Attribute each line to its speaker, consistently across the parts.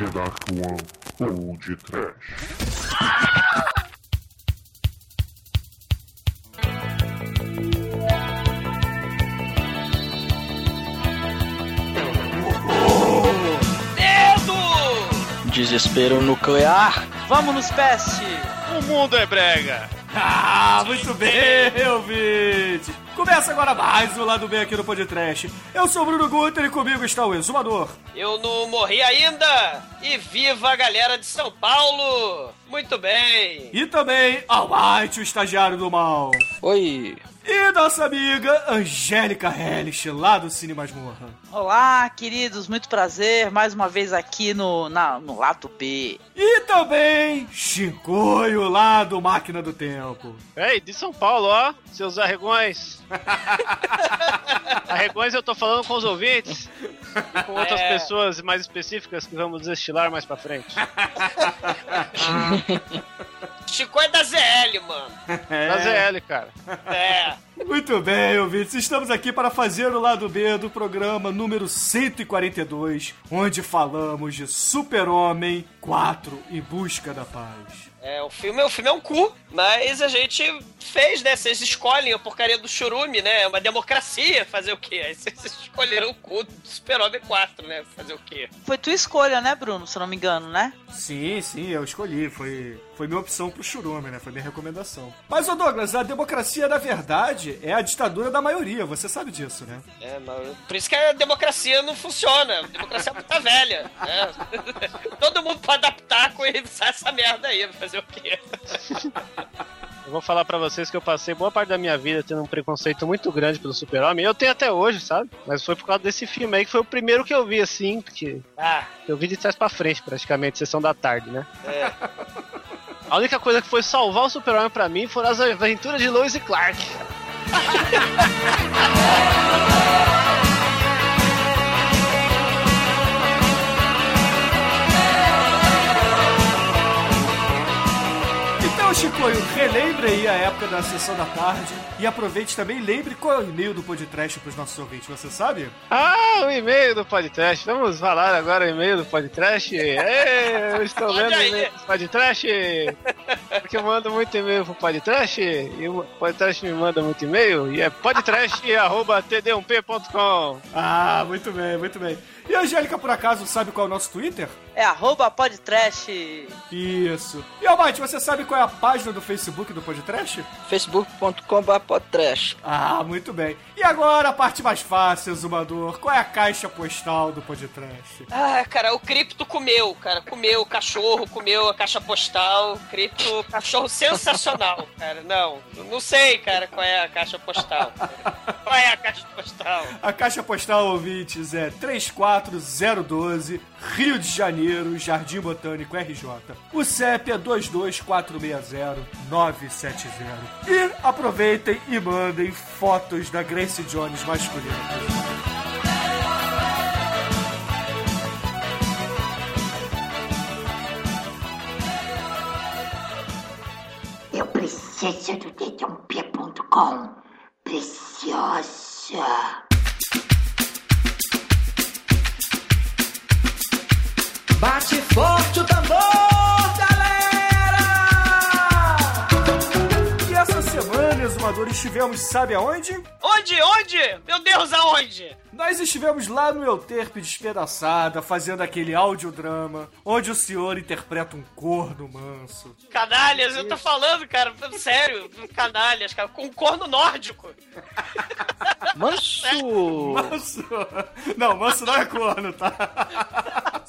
Speaker 1: The Dark One ou de Trash.
Speaker 2: Medo!
Speaker 3: Desespero nuclear.
Speaker 2: Vamos nos peste!
Speaker 4: O mundo é brega.
Speaker 5: Ah, muito bem, ouvinte! Começa agora mais um Lado Bem aqui no Podcast. Eu sou o Bruno Guter e comigo está o Exumador.
Speaker 6: Eu não morri ainda! E viva a galera de São Paulo! Muito bem!
Speaker 5: E também Almighty, o estagiário do mal.
Speaker 3: Oi.
Speaker 5: E nossa amiga Angélica Hellish, lá do Cine Masmorra.
Speaker 2: Olá, queridos, muito prazer, mais uma vez aqui no, na, no Lato B.
Speaker 5: E também Chicoio, lá do Máquina do Tempo.
Speaker 4: Ei, de São Paulo, ó, seus arregões. arregões eu tô falando com os ouvintes e com outras
Speaker 6: É.
Speaker 4: pessoas mais específicas que vamos destilar mais pra frente.
Speaker 6: Chico é da ZL, mano.
Speaker 4: Da ZL, cara.
Speaker 6: É.
Speaker 5: Muito bem, ouvintes. Estamos aqui para fazer o lado B do programa número 142, onde falamos de Super-Homem 4 em busca da paz.
Speaker 6: É, o filme, o filme é um cu, mas a gente fez, né? Vocês escolhem a porcaria do churume, né? É uma democracia fazer o quê? Aí vocês escolheram o cu do Super-Homem 4, né? Fazer o quê?
Speaker 2: Foi tua escolha, né, Bruno? Se eu não me engano, né?
Speaker 5: Sim, sim, eu escolhi. Foi, foi minha opção pro churume, né? Foi minha recomendação. Mas, ô Douglas, a democracia, na verdade, é a ditadura da maioria. Você sabe disso, né?
Speaker 6: É, mas por isso que a democracia não funciona. A democracia é puta velha. né? Todo mundo pode adaptar com essa merda aí. Fazer o quê?
Speaker 4: Eu vou falar pra vocês que eu passei boa parte da minha vida tendo um preconceito muito grande pelo super-homem. Eu tenho até hoje, sabe? Mas foi por causa desse filme aí que foi o primeiro que eu vi, assim, que
Speaker 6: Ah,
Speaker 4: eu vi de trás pra frente, praticamente, sessão da tarde, né?
Speaker 6: é.
Speaker 4: A única coisa que foi salvar o super-homem pra mim foram as aventuras de Lois e Clark.
Speaker 5: Chicoio, relembre aí a época da sessão da tarde e aproveite também e lembre qual é o e-mail do podcast pros nossos ouvintes. Você sabe?
Speaker 4: Ah, o e-mail do podcast. Vamos falar agora o e-mail do podcast. Ê, eu estou lendo o e-mail do podcast. Porque eu mando muito e-mail pro podcast. E o podcast me manda muito e-mail. E é podcast.td1p.com.
Speaker 5: Ah, muito bem, muito bem. E a Angélica, por acaso, sabe qual é o nosso Twitter?
Speaker 2: É arroba podtrash.
Speaker 5: Isso. E, Almighty, você sabe qual é a página do Facebook do Podcast?
Speaker 3: facebook.com.br podtrash.
Speaker 5: Ah, muito bem. E agora a parte mais fácil, Zumador. Qual é a caixa postal do Podcast?
Speaker 6: Ah, cara, o cripto comeu, cara. Comeu o cachorro, comeu a caixa postal. Cripto, cachorro sensacional, cara. Não, não sei, cara, qual é a caixa postal. cara. Qual é a caixa postal?
Speaker 5: A caixa postal, ouvintes, é 34012, Rio de Janeiro, Jardim Botânico RJ. O CEP é 22460-970. E aproveitem e mandem fotos da Grace Jones masculina.
Speaker 7: Eu preciso do dedãop.com. Preciosa.
Speaker 8: Bate forte o tambor, galera!
Speaker 5: E essa semana, exumadores, estivemos, sabe aonde?
Speaker 6: Onde? Onde? Meu Deus, aonde?
Speaker 5: Nós estivemos lá no Euterpe Despedaçada, fazendo aquele audiodrama, onde o senhor interpreta um corno manso.
Speaker 6: Canalhas, eu tô falando, cara, sério, canalhas, cara, com um corno nórdico.
Speaker 3: Manso!
Speaker 5: Manso! Não, manso não é corno, tá?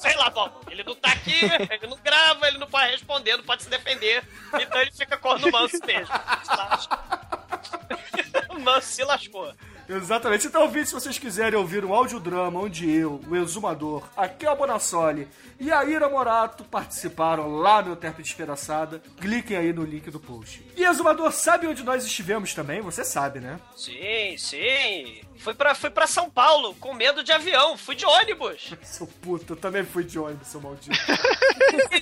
Speaker 6: Sei lá, bom, ele não tá aqui, ele não grava, ele não pode responder, não pode se defender, então ele fica corno manso mesmo. Manso se lascou.
Speaker 5: Exatamente. Então, ouvinte, se vocês quiserem ouvir um audiodrama onde eu, o Exumador, a Kel Bonassoli e a Ira Morato participaram lá no Euterpe Despedaçada, cliquem aí no link do post. E Exumador, sabe onde nós estivemos também? Você sabe, né?
Speaker 6: Sim, sim. Fui pra, fui pra São Paulo com medo de avião, fui de ônibus.
Speaker 5: Seu puto, eu também fui de ônibus, seu maldito.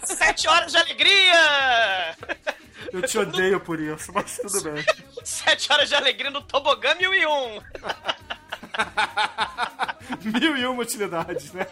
Speaker 6: Sete horas de alegria!
Speaker 5: Eu te odeio por isso, mas tudo bem.
Speaker 6: Sete horas de alegria no tobogã mil e um.
Speaker 5: Mil e uma utilidades, né?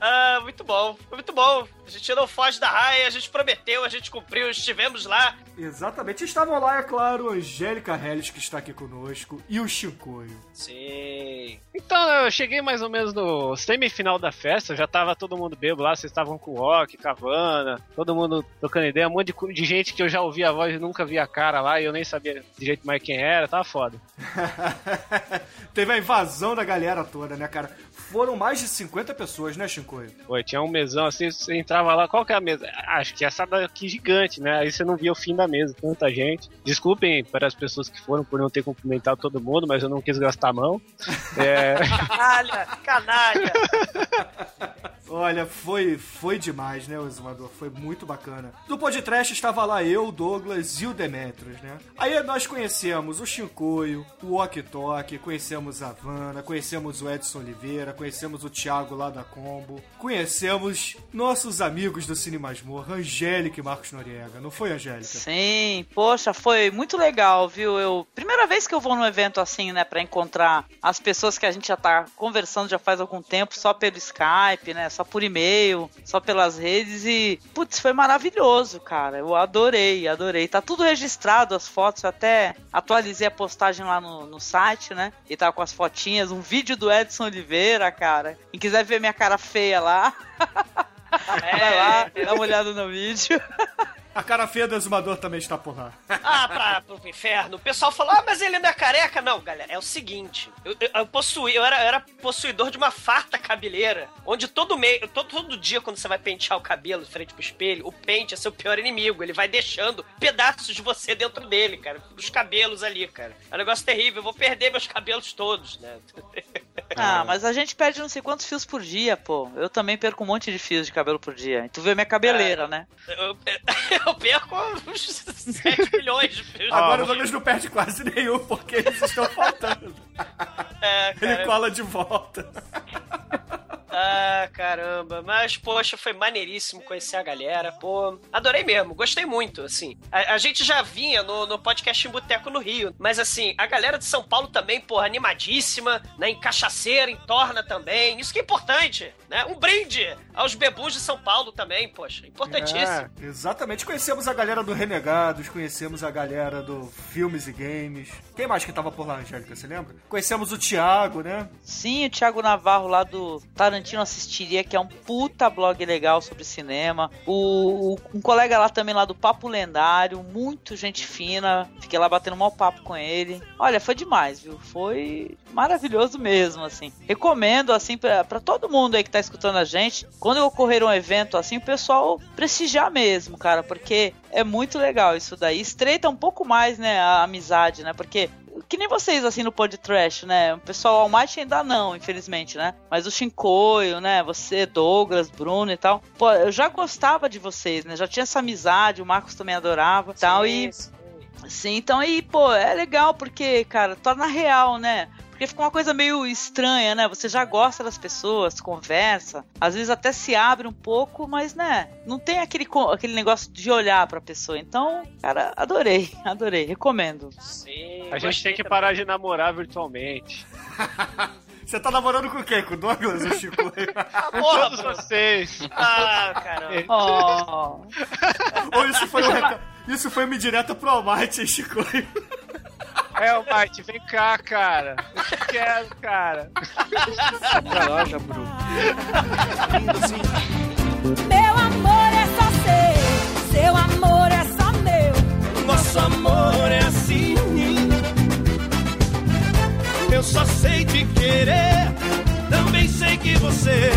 Speaker 6: Ah, muito bom, foi muito bom. A gente não foge da raia, a gente prometeu, a gente cumpriu, estivemos lá.
Speaker 5: Exatamente. Estavam lá, é claro, Angélica Helles, que está aqui conosco, e o Chicoio.
Speaker 6: Sim.
Speaker 4: Então, eu cheguei mais ou menos no semifinal da festa, já tava todo mundo bebo lá, vocês estavam com o Rock, Cavana, todo mundo trocando ideia, um monte de, de gente que eu já ouvia a voz e nunca via a cara lá, e eu nem sabia de jeito mais quem era, tava foda.
Speaker 5: Teve a invasão da galera toda, né, cara? Foram mais de 50 pessoas, né, Chicoio?
Speaker 4: Pô, tinha um mesão assim, você entrava lá, qual que é a mesa? Acho que essa daqui gigante, né? Aí você não via o fim da mesa, tanta gente. Desculpem para as pessoas que foram por não ter cumprimentado todo mundo, mas eu não quis gastar a mão. É,
Speaker 6: Canalha, canalha.
Speaker 5: Olha, foi, foi demais, né, o Exumador? Foi muito bacana. Do podcast estava lá eu, o Douglas e o Demetrius, né? Aí nós conhecemos o Shinkoio, o Ok Tok, conhecemos a Havana, conhecemos o Edson Oliveira, conhecemos o Thiago lá da Combo, conhecemos nossos amigos do Cine Masmorra, Angélica e Marcos Noriega. Não foi, Angélica?
Speaker 2: Sim, poxa, foi muito legal, viu? Eu primeira vez que eu vou num evento assim, né, Pra encontrar as pessoas que a gente já tá conversando já faz algum tempo, só pelo Skype, né, só por e-mail, só pelas redes e putz, foi maravilhoso, cara. Eu adorei, adorei. Tá tudo registrado as fotos, eu até atualizei a postagem lá no, no site, né? E tá com as fotinhas, um vídeo do Edson Oliveira, cara. Quem quiser ver minha cara feia lá, vai lá, dá uma olhada no vídeo.
Speaker 5: A cara feia do Exumador também está por lá.
Speaker 6: Ah, pra, pro inferno. O pessoal falou, ah, mas ele não é careca. Não, galera, é o seguinte. Eu, eu, eu possuí, eu era, eu era possuidor de uma farta cabeleira, onde todo, meio, todo, todo dia, quando você vai pentear o cabelo de frente pro espelho, o pente é seu pior inimigo. Ele vai deixando pedaços de você dentro dele, cara. Dos cabelos ali, cara. É um negócio terrível. Eu vou perder meus cabelos todos, né?
Speaker 2: Ah, mas a gente perde não sei quantos fios por dia, pô. Eu também perco um monte de fios de cabelo por dia. E tu vê minha cabeleira, né?
Speaker 6: Eu, eu perco uns 7 milhões de fios.
Speaker 5: Agora o Douglas não perde quase nenhum, porque eles estão faltando.
Speaker 6: É,
Speaker 5: Ele
Speaker 6: cara.
Speaker 5: cola de volta.
Speaker 6: Ah, caramba. Mas, poxa, foi maneiríssimo conhecer a galera. Pô, adorei mesmo. Gostei muito, assim. A, a gente já vinha no, no podcast em Boteco no Rio. Mas, assim, a galera de São Paulo também, porra, animadíssima, né? Em cachaceira, em torna também. Isso que é importante, né? Um brinde aos bebus de São Paulo também, poxa. Importantíssimo.
Speaker 5: É, exatamente. Conhecemos a galera do Renegados, conhecemos a galera do Filmes e Games. Quem mais que tava por lá, Angélica, você lembra? Conhecemos o Thiago, né?
Speaker 2: Sim, o Thiago Navarro lá do Tarantino Assistiria, que é um puta blog legal sobre cinema. O, o- um colega lá também lá do Papo Lendário, muito gente fina. Fiquei lá batendo um mau papo com ele. Olha, foi demais, viu? Foi maravilhoso mesmo, assim. Recomendo, assim, pra todo mundo aí que tá escutando a gente, quando ocorrer um evento assim, o pessoal prestigiar mesmo, cara, porque é muito legal isso daí. Estreita um pouco mais, né, a amizade, né? Porque que nem vocês, assim, no Pod Trash, né? O pessoal Almighty ainda não, infelizmente, né? Mas o Shinkoio, né? Você, Douglas, Bruno e tal. Pô, eu já gostava de vocês, né? Já tinha essa amizade, o Marcos também adorava e tal. E,
Speaker 6: sim. sim,
Speaker 2: então aí, pô, é legal porque, cara, torna real, né? Porque fica uma coisa meio estranha, né? Você já gosta das pessoas, conversa, às vezes até se abre um pouco, mas, né? Não tem aquele, aquele negócio de olhar pra pessoa. Então, cara, adorei, adorei, recomendo.
Speaker 6: Sim,
Speaker 4: a gente tem que
Speaker 6: também.
Speaker 4: parar de namorar virtualmente.
Speaker 5: Você tá namorando com quem? Com o Douglas ou Chico?
Speaker 4: Com
Speaker 6: Porra,
Speaker 4: todos vocês.
Speaker 6: Ah, caramba.
Speaker 2: Oh.
Speaker 5: ou isso foi, um isso foi uma indireta pro Almighty, Chico?
Speaker 4: É, o Mike, vem cá, cara. Eu te quero, cara.
Speaker 3: Pra loja, Bruno.
Speaker 9: Meu amor é só seu, seu amor é só meu.
Speaker 8: Nosso amor é assim. Eu só sei te querer. Também sei que você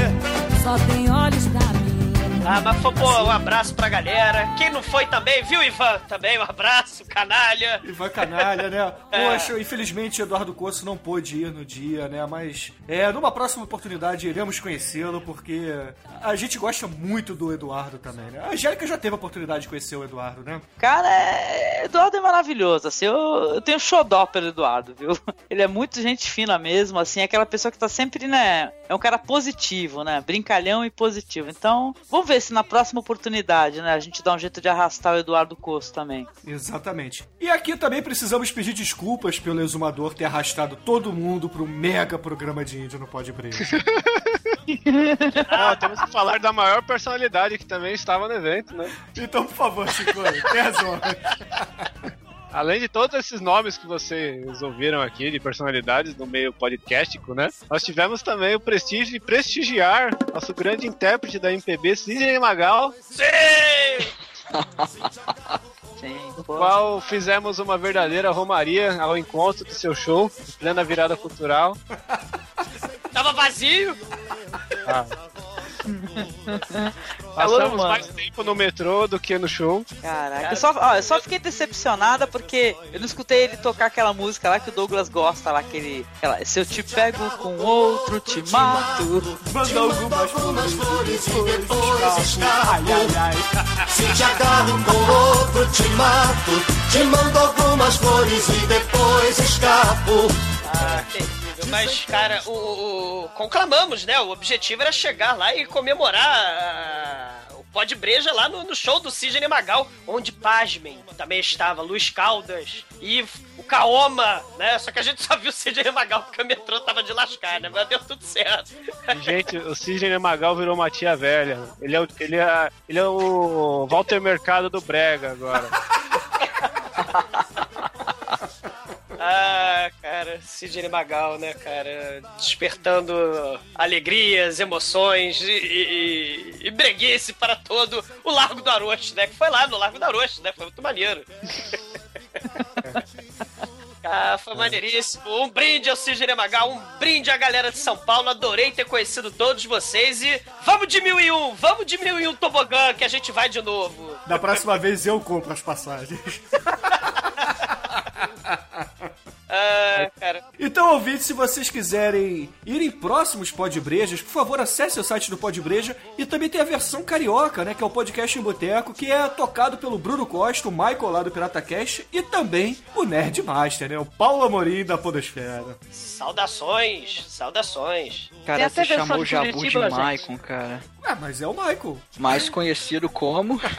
Speaker 9: Só tem olhos pra mim.
Speaker 6: Ah, mas foi, pô, um abraço pra galera. Quem não foi também, viu, Ivan? Também um abraço, canalha.
Speaker 5: Ivan Canalha, né? Poxa, infelizmente Eduardo Coço não pôde ir no dia, né? Mas é, numa próxima oportunidade iremos conhecê-lo, porque a gente gosta muito do Eduardo também, né? A Angélica já teve a oportunidade de conhecer o Eduardo, né?
Speaker 2: Cara, é... Eduardo é maravilhoso, assim, eu, eu tenho xodó pelo Eduardo, viu? Ele é muito gente fina mesmo, assim, é aquela pessoa que tá sempre, né, é um cara positivo, né, brincalhão e positivo. Então, vamos ver se na próxima oportunidade, né, a gente dá um jeito de arrastar o Eduardo Coço também.
Speaker 5: Exatamente. E aqui também precisamos pedir desculpas pelo exumador ter arrastado todo mundo pro mega programa de índio no Pod Break.
Speaker 4: Ah, temos que falar da maior personalidade que também estava no evento, né?
Speaker 5: Então, por favor, Chico, tem razão.
Speaker 4: Além de todos esses nomes que vocês ouviram aqui de personalidades do meio podcastico, né? Nós tivemos também o prestígio de prestigiar nosso grande intérprete da MPB, Sidney Magal,
Speaker 6: Sim!
Speaker 2: Sim,
Speaker 4: no qual fizemos uma verdadeira romaria ao encontro do seu show, plena virada cultural.
Speaker 6: Tava vazio.
Speaker 4: Passamos mais tempo no metrô do que no show.
Speaker 2: Caraca, eu só, ó, eu só fiquei decepcionada porque eu não escutei ele tocar aquela música lá que o Douglas gosta lá, aquele. Aquela, Se eu te pego com outro, te mato.
Speaker 5: Manda algumas flores e depois escapo. Ai, ai, ai.
Speaker 8: Se te agarro com outro, te mato. Te mando algumas flores e depois escapo.
Speaker 6: Ah. Mas, cara, o, o- o- conclamamos, né? O objetivo era chegar lá e comemorar ah, o pó de breja lá no, no show do Sidney Magal, onde, pasmem, também estava Luiz Caldas e o Kaoma, né? Só que a gente só viu o Sidney Magal porque o metrô tava de lascar, né? Mas deu tudo certo.
Speaker 4: Gente, o Sidney Magal virou uma tia velha. Ele é, o- ele é, ele é o Walter Mercado do Brega agora.
Speaker 6: Sidney Magal, né, cara? Despertando alegrias, emoções e, e, e breguice para todo o Largo do Aroche, né? Que foi lá no Largo do Aroche, né? Foi muito maneiro. Ah, foi maneiríssimo. Um brinde ao Sidney Magal, um brinde à galera de São Paulo. Adorei ter conhecido todos vocês e vamos de mil e um, vamos de mil e um tobogã que a gente vai de novo.
Speaker 5: Da próxima vez eu compro as passagens.
Speaker 6: Ah, cara.
Speaker 5: Então, ouvintes, se vocês quiserem ir em próximos Podbrejas, por favor, acesse o site do Podbreja e também tem a versão carioca, né, que é o podcast em boteco, que é tocado pelo Bruno Costa, o Michael lá do Pirata Cast e também o Nerd Master, né, o Paulo Amorim da Podosfera.
Speaker 6: Saudações, saudações.
Speaker 3: Cara, você chamou o
Speaker 10: de
Speaker 3: Jabu de
Speaker 10: gente.
Speaker 3: Maicon, cara.
Speaker 5: Ah, mas é o Michael.
Speaker 3: Mais conhecido como.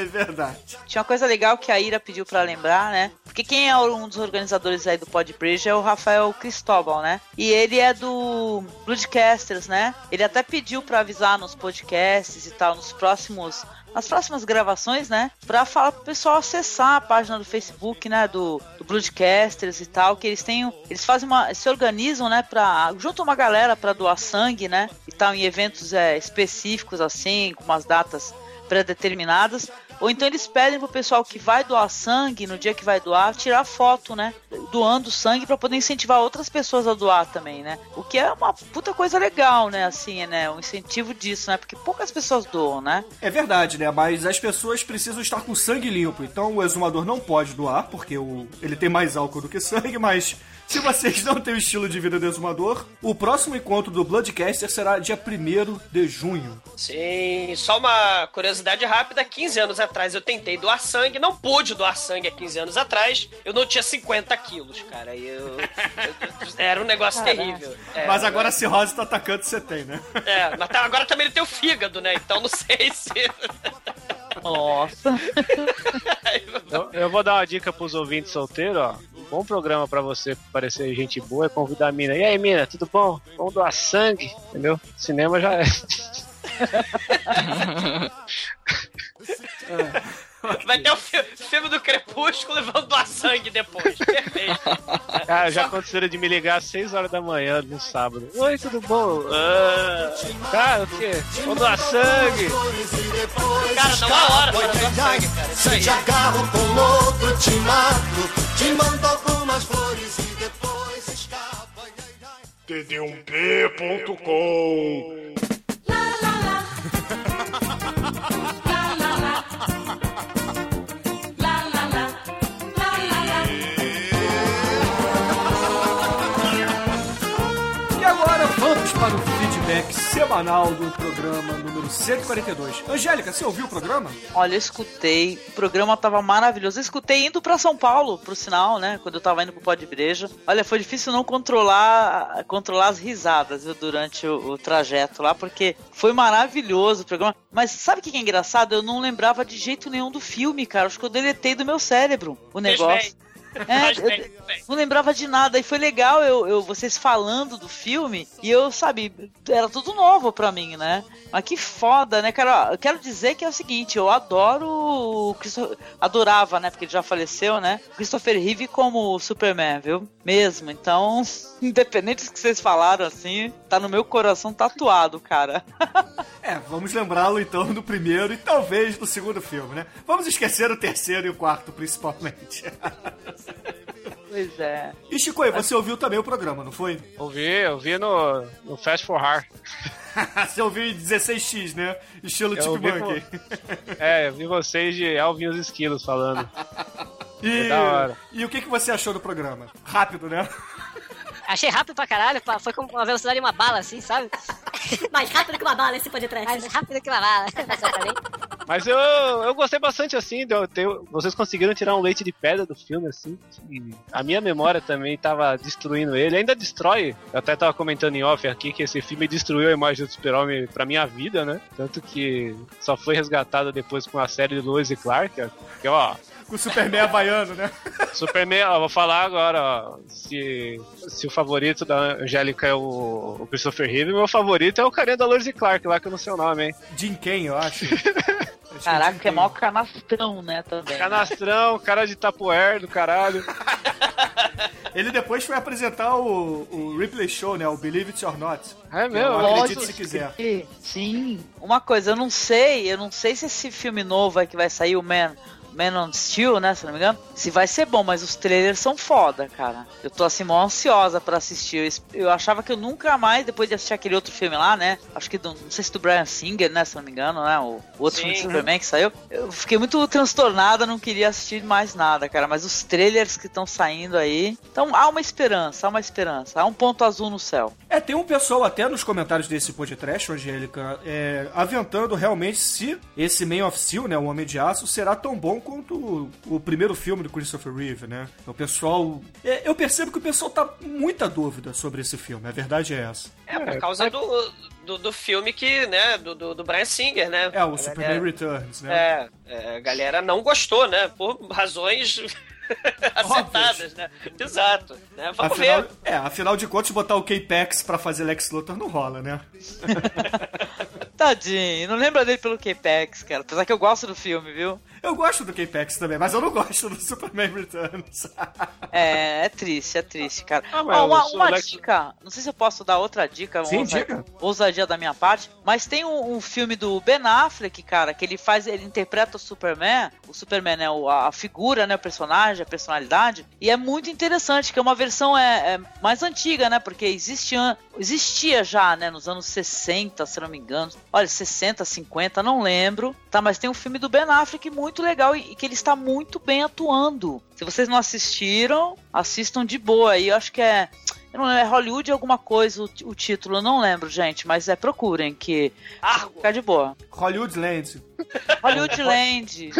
Speaker 5: é verdade.
Speaker 2: Tinha uma coisa legal que a Ira pediu pra lembrar, né? Porque quem é um dos organizadores aí do Podbridge é o Rafael Cristóbal, né? E ele é do Bloodcasters, né? Ele até pediu pra avisar nos podcasts e tal, nos próximos nas próximas gravações, né? Pra falar pro pessoal acessar a página do Facebook, né? Do, do Bloodcasters e tal, que eles têm. Eles fazem uma. se organizam, né? Pra. juntam uma galera pra doar sangue, né? E tal, em eventos é, específicos, assim, com umas datas pré-determinadas. Ou então eles pedem pro pessoal que vai doar sangue, no dia que vai doar, tirar foto, né? Doando sangue pra poder incentivar outras pessoas a doar também, né? O que é uma puta coisa legal, né? Assim, né? Um incentivo disso, né? Porque poucas pessoas doam, né?
Speaker 5: É verdade, né? Mas as pessoas precisam estar com sangue limpo. Então o exumador não pode doar, porque o... ele tem mais álcool do que sangue, mas. Se vocês não têm o estilo de vida do exumador, o próximo encontro do Bloodcaster será dia 1 de junho.
Speaker 6: Sim, só uma curiosidade rápida: 15 anos atrás eu tentei doar sangue, não pude doar sangue há 15 anos atrás. Eu não tinha 50 quilos, cara. E eu, eu- era um negócio
Speaker 2: Caraca.
Speaker 6: terrível. É,
Speaker 5: Mas agora a cirrose tá atacando, você tem, né?
Speaker 6: É, mas tá- agora também ele tem o fígado, né? Então não sei se.
Speaker 2: Nossa.
Speaker 4: Eu, eu vou dar uma dica pros ouvintes solteiros, ó. Um bom programa pra você parecer gente boa é convidar a mina. E aí, mina, tudo bom? Vamos doar sangue, entendeu? Cinema já é.
Speaker 6: Vai ter o fi- filme do Crepúsculo e vão doar sangue depois. Perfeito.
Speaker 4: Cara, já aconteceu de me ligar às 6 horas da manhã no sábado. Oi, tudo bom? Ah, cara, o quê? Vamos doar sangue.
Speaker 6: Cara, não há hora para doar sangue, cara. Isso
Speaker 8: Se
Speaker 6: aí.
Speaker 8: te agarro com outro, te mato. Te mando algumas flores e depois ai.
Speaker 1: td1p.com
Speaker 5: feedback semanal do programa número 142. Angélica, você ouviu o programa?
Speaker 2: Olha, eu escutei, o programa tava maravilhoso. Eu escutei indo pra São Paulo, pro sinal, né? Quando eu tava indo pro pó de breja. Olha, foi difícil não controlar controlar as risadas viu, durante o, o trajeto lá, porque foi maravilhoso o programa. Mas sabe o que é engraçado? Eu não lembrava de jeito nenhum do filme, cara. Acho que eu deletei do meu cérebro o negócio. É, eu- não lembrava de nada. E foi legal eu, eu- vocês falando do filme. E eu, sabe, era tudo novo pra mim, né? Mas que foda, né, cara? Eu quero dizer que é o seguinte: eu adoro o Christo- Adorava, né? Porque ele já faleceu, né? Christopher Reeve como Superman, viu? Mesmo. Então, independente do que vocês falaram, assim, tá no meu coração tatuado, cara.
Speaker 5: É, vamos lembrá-lo então do primeiro e talvez do segundo filme, né? Vamos esquecer o terceiro e o quarto, principalmente.
Speaker 2: Pois é.
Speaker 5: E Chico, aí, você ouviu também o programa, não foi?
Speaker 4: Ouvi, eu vi no, no Fast for Har.
Speaker 5: você ouviu em 16x, né? Estilo
Speaker 4: ouvi
Speaker 5: Monkey.
Speaker 4: É, eu vi vocês de Alvin e os Esquilos falando.
Speaker 5: E,
Speaker 4: É da hora.
Speaker 5: e o que, que você achou do programa? Rápido, né?
Speaker 10: Achei rápido pra caralho, foi com a velocidade de uma bala, assim, sabe?
Speaker 11: Mais rápido que uma bala esse podcast.
Speaker 10: Mais rápido que uma bala, exatamente.
Speaker 4: Mas eu, eu gostei bastante, assim, de eu ter- vocês conseguiram tirar um leite de pedra do filme, assim. que a minha memória também tava destruindo ele. Ainda destrói. Eu até tava comentando em off aqui que esse filme destruiu a imagem do super-homem pra minha vida, né? Tanto que só foi resgatado depois com a série do Lois e Clark. Que, ó,
Speaker 5: Com o Superman havaiano, né?
Speaker 4: Superman, ó, vou falar agora, ó, se, se o favorito da Angélica é o, o Christopher Reeve, meu favorito é o carinha da Lois e Clark, lá que eu não sei o nome, hein?
Speaker 5: Jim Ken, eu acho. É
Speaker 2: Caraca, que é
Speaker 5: Ken.
Speaker 2: mó canastrão, né, também.
Speaker 4: Canastrão, cara de tapuer do caralho.
Speaker 5: Ele depois foi apresentar o, o Ripley Show, né? O Believe It or Not.
Speaker 4: É
Speaker 5: Eu
Speaker 4: meu,
Speaker 5: acredito
Speaker 2: Lógico
Speaker 5: se quiser.
Speaker 2: que Sim. Uma coisa, eu não sei, eu não sei se esse filme novo aí que vai sair, o Man, Man on Steel, né, se não me engano, se vai ser bom, mas os trailers são foda, cara. Eu tô assim, mó ansiosa pra assistir. Eu, eu achava que eu nunca mais, depois de assistir aquele outro filme lá, né, acho que do, não sei se do Brian Singer, né, se não me engano, né, o, o outro
Speaker 6: Sim.
Speaker 2: filme do Superman que saiu, eu fiquei muito transtornada, não queria assistir mais nada, cara, mas os trailers que estão saindo aí, então há uma esperança, há uma esperança, há um ponto azul no céu.
Speaker 5: É, tem um pessoal até nos comentários desse podcast, Angélica, é, aventando realmente se esse Man of Steel, né, o Homem de Aço, será tão bom quanto o, o primeiro filme do Christopher Reeve, né? O pessoal... é, eu percebo que o pessoal tá com muita dúvida sobre esse filme, a verdade é essa.
Speaker 6: É, por causa do, do, do filme que, né, do, do, do Brian Singer, né?
Speaker 5: É, o
Speaker 6: A
Speaker 5: Superman
Speaker 6: galera-
Speaker 5: Returns, né?
Speaker 6: É, é, a galera não gostou, né? Por razões acertadas, né? Exato. Né? Vamos
Speaker 5: Afinal,
Speaker 6: ver.
Speaker 5: é, afinal de contas, botar o K-Pax pra fazer Lex Luthor não rola, né?
Speaker 2: Tadinho, não lembra dele pelo K-Pax, cara. Apesar que eu gosto do filme, viu?
Speaker 5: Eu gosto do K-Pax também, mas eu não gosto do Superman Returns.
Speaker 2: É, é triste, é triste, cara.
Speaker 4: Ah, mas
Speaker 2: Ó, uma uma
Speaker 4: Lex-
Speaker 2: dica, não sei se eu posso dar outra dica,
Speaker 5: Sim,
Speaker 2: uma ousa-
Speaker 5: diga.
Speaker 2: ousadia da minha parte, mas tem um, um filme do Ben Affleck, cara, que ele faz, ele interpreta o Superman, o Superman é o- a figura, né, o personagem, a personalidade, e é muito interessante, que é uma versão é, é mais antiga, né, porque existia já, né, nos anos 60, se não me engano, olha, 60, 50, não lembro, tá, mas tem um filme do Ben Affleck muito legal e, e que ele está muito bem atuando. Se vocês não assistiram, assistam de boa aí, eu acho que é eu não lembro, é Hollywood alguma coisa o, o título, eu não lembro, gente, mas é procurem que
Speaker 6: Argo.
Speaker 2: fica de boa.
Speaker 5: Hollywood Land.
Speaker 2: Hollywood Land.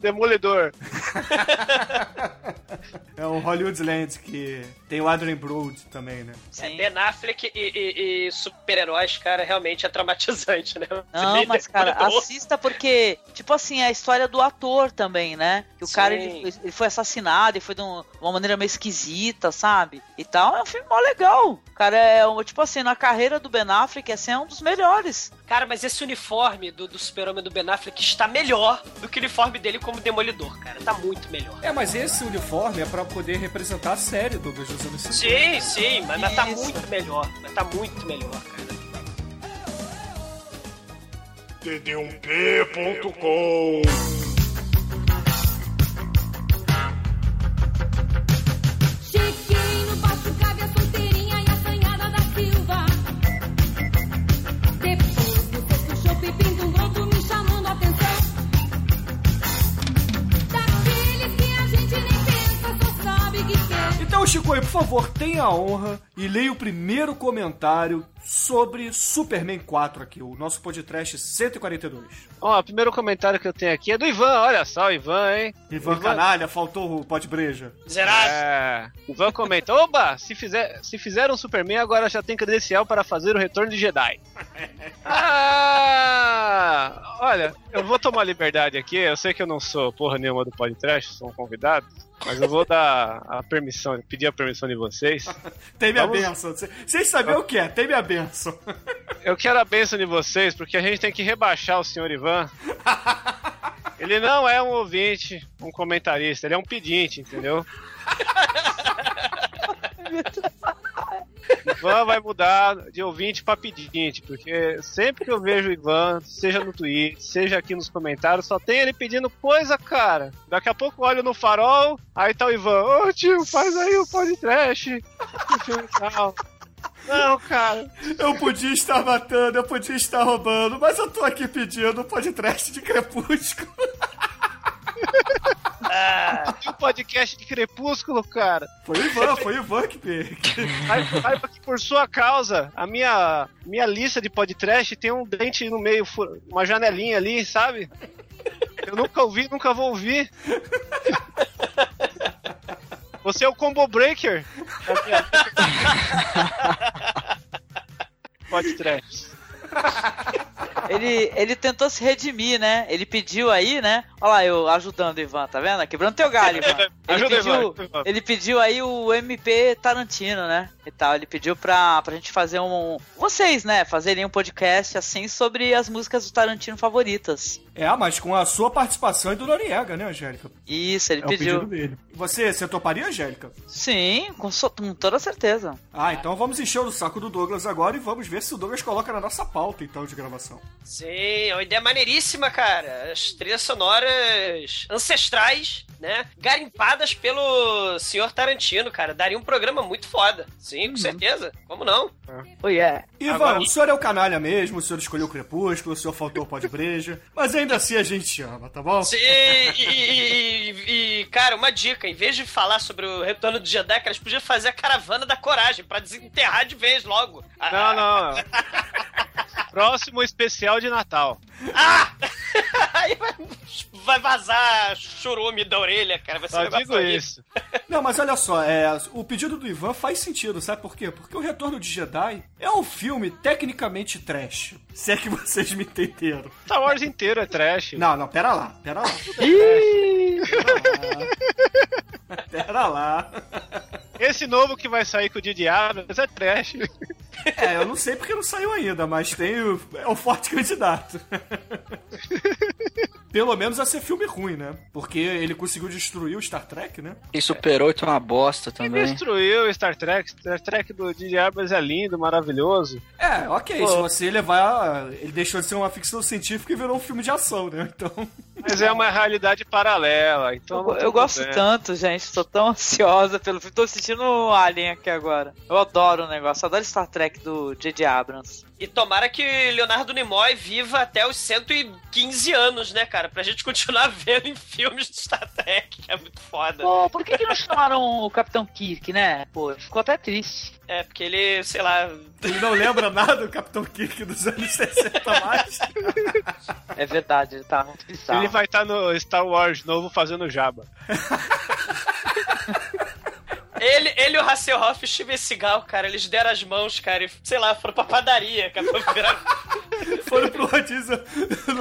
Speaker 4: Demolidor.
Speaker 5: É o Hollywood Land, que tem o Adrian Brody também, né?
Speaker 2: Sim.
Speaker 6: Ben Affleck e, e- e super-heróis, cara, realmente é traumatizante, né?
Speaker 2: Não, mas cara, assista porque, tipo assim, é a história do ator também, né? Que o
Speaker 6: Sim.
Speaker 2: cara ele, ele foi assassinado e foi de um- uma maneira meio esquisita, sabe? E tal, é um filme mó legal. O cara é, um- tipo assim, na carreira do Ben Affleck, assim, é um dos melhores.
Speaker 6: Cara, mas esse uniforme do, do super-homem do Ben Affleck está melhor do que o uniforme dele como Demolidor, cara. Tá muito melhor.
Speaker 5: É, mas esse uniforme é pra poder representar a série do dos anos 50.
Speaker 6: Sim, sim, mas, mas tá muito melhor. Mas tá muito melhor, cara.
Speaker 1: td1p.com
Speaker 5: Então, Chico, aí, por favor, tenha a honra e leia o primeiro comentário sobre Superman 4 aqui, o nosso podcast 142.
Speaker 4: Ó, o primeiro comentário que eu tenho aqui é do Ivan. Olha só, o Ivan, hein?
Speaker 5: Ivan Canalha, faltou o Pode Breja.
Speaker 6: Zerado.
Speaker 4: É. Ivan comenta: Oba, se, fizer, se fizeram um Superman, agora já tem credencial para fazer o retorno de Jedi. Ah! Olha, eu vou tomar liberdade aqui. Eu sei que eu não sou porra nenhuma do podcast, sou um convidado. Mas eu vou dar a permissão, pedir a permissão de vocês.
Speaker 5: Tem minha
Speaker 4: Vamos-
Speaker 5: benção. Cê- Vocês sabem o que é? Tem minha benção.
Speaker 4: Eu quero a benção de vocês, porque a gente tem que rebaixar o senhor Ivan. Ele não é um ouvinte, um comentarista, ele é um pedinte, entendeu? Ivan vai mudar de ouvinte pra pedinte, porque sempre que eu vejo o Ivan, seja no Twitter, seja aqui nos comentários, só tem ele pedindo coisa, cara. Daqui a pouco eu olho no farol, aí tá o Ivan, ô tio, faz aí o podcast. Não, cara.
Speaker 5: Eu podia estar matando, eu podia estar roubando, mas eu tô aqui pedindo um podcast de crepúsculo.
Speaker 4: Tem um podcast de Crepúsculo, cara.
Speaker 5: Foi o Ivan, foi o Ivan que
Speaker 4: Saiba que por sua causa, a minha, minha lista de podcast tem um dente no meio, uma janelinha ali, sabe? Eu nunca ouvi, nunca vou ouvir. Você é o combo breaker minha podcast.
Speaker 2: Ele, ele tentou se redimir, né? Ele pediu aí, né? Olha lá, eu ajudando o Ivan, tá vendo? Quebrando teu galho, Ivan. Ele,
Speaker 4: Ajuda,
Speaker 2: pediu,
Speaker 4: Ivan.
Speaker 2: ele pediu aí o MP Tarantino, né? E tal. Ele pediu pra, pra gente fazer um. Vocês, né? Fazerem um podcast assim sobre as músicas do Tarantino favoritas.
Speaker 5: É, mas com a sua participação e do Noriega, né, Angélica?
Speaker 2: Isso, ele
Speaker 5: é o
Speaker 2: pediu.
Speaker 5: pedido dele. Você, você toparia, Angélica?
Speaker 2: Sim, com, so- com toda certeza.
Speaker 5: Ah, então vamos encher o saco do Douglas agora e vamos ver se o Douglas coloca na nossa pauta, então, de gravação.
Speaker 6: Sim, é uma ideia maneiríssima, cara. As trilhas sonoras ancestrais, né? Garimpadas pelo senhor Tarantino, cara. Daria um programa muito foda. Sim, com certeza. Como não?
Speaker 2: Oh, yeah.
Speaker 5: Ivan,
Speaker 6: Agora-
Speaker 5: o senhor é o canalha mesmo, o senhor escolheu o Crepúsculo, o senhor faltou o pó de breja, mas ainda assim a gente ama, tá bom?
Speaker 6: Sim, e, e- e- e, cara, uma dica: em vez de falar sobre o retorno do Jedi, cara, eles podiam fazer a caravana da coragem pra desenterrar de vez logo.
Speaker 4: Não, não. Próximo especial de Natal.
Speaker 6: Aí vai, vai vazar churume da orelha, cara. Vai ser um
Speaker 4: Só digo isso.
Speaker 5: Não, mas olha só, é, o pedido do Ivan faz sentido, sabe por quê? Porque o Retorno de Jedi é um filme tecnicamente trash. Se é que vocês me entenderam.
Speaker 4: Star Wars inteiro é trash.
Speaker 5: Não, não, pera lá, pera lá. Pera lá.
Speaker 4: Esse novo que vai sair com o Didi Adams é trash.
Speaker 5: É, eu não sei porque não saiu ainda, mas tem o, é o forte candidato. Pelo menos a ser filme ruim, né? Porque ele conseguiu destruir o Star Trek, né?
Speaker 3: E Super 8 é uma bosta também.
Speaker 4: Destruiu o Star Trek. Star Trek do Didi Adams é lindo, maravilhoso.
Speaker 5: É, ok,
Speaker 4: Pô.
Speaker 5: se você levar. Ele deixou de ser uma ficção científica e virou um filme de ação, né? Então.
Speaker 4: Mas é uma realidade paralela. Então
Speaker 2: Eu, eu gosto
Speaker 4: problema.
Speaker 2: tanto, gente. Tô tão ansiosa pelo filme. Tô assistindo o Alien aqui agora. Eu adoro o negócio. Adoro Star Trek do J.J. Abrams.
Speaker 6: E tomara que Leonardo Nimoy viva até os 115 anos, né, cara? Pra gente continuar vendo em filmes de Star Trek, que é muito foda.
Speaker 2: Pô, por que, que não chamaram o Capitão Kirk, né? Pô, ficou até triste.
Speaker 6: É, porque ele, sei lá.
Speaker 5: Ele não lembra nada do Capitão Kirk dos anos 60 mais.
Speaker 2: É verdade, ele tá muito bizarro.
Speaker 4: Ele vai estar no Star Wars novo fazendo jaba.
Speaker 6: Ele, ele e o Hasselhoff e o Steven Seagal, cara, eles deram as mãos, cara, e, sei lá, foram pra padaria, cara, pra virar...
Speaker 5: Foram pro rodízio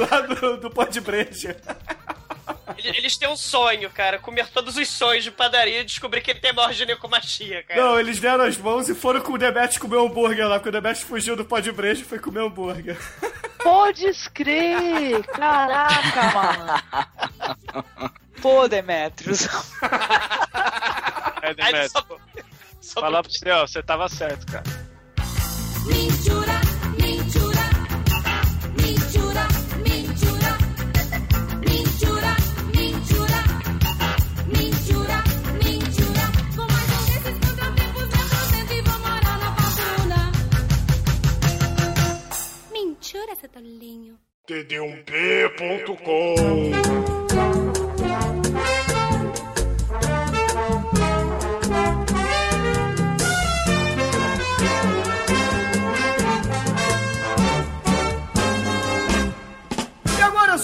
Speaker 5: lá do, do pó de breja.
Speaker 6: Eles, têm um sonho, cara, comer todos os sonhos de padaria e descobrir que ele tem maior ginecomastia, cara.
Speaker 5: Não, eles deram as mãos e foram com o Demet comer hambúrguer lá, porque o Demet fugiu do pó de breja e foi comer hambúrguer.
Speaker 2: Pode crer! Caraca, mano! Pô, Demetrius.
Speaker 4: É,
Speaker 6: Aí
Speaker 4: Demetrio.
Speaker 6: só- só
Speaker 4: Falar pra você, ó, você tava certo, cara.
Speaker 9: Mentira, mentira, mentira, mentira, mentira, mentira, mentira, mentira. Com mais um desses contratempos, represento e vou morar na pavuna. Mentira, seu tolinho.
Speaker 8: td1p.com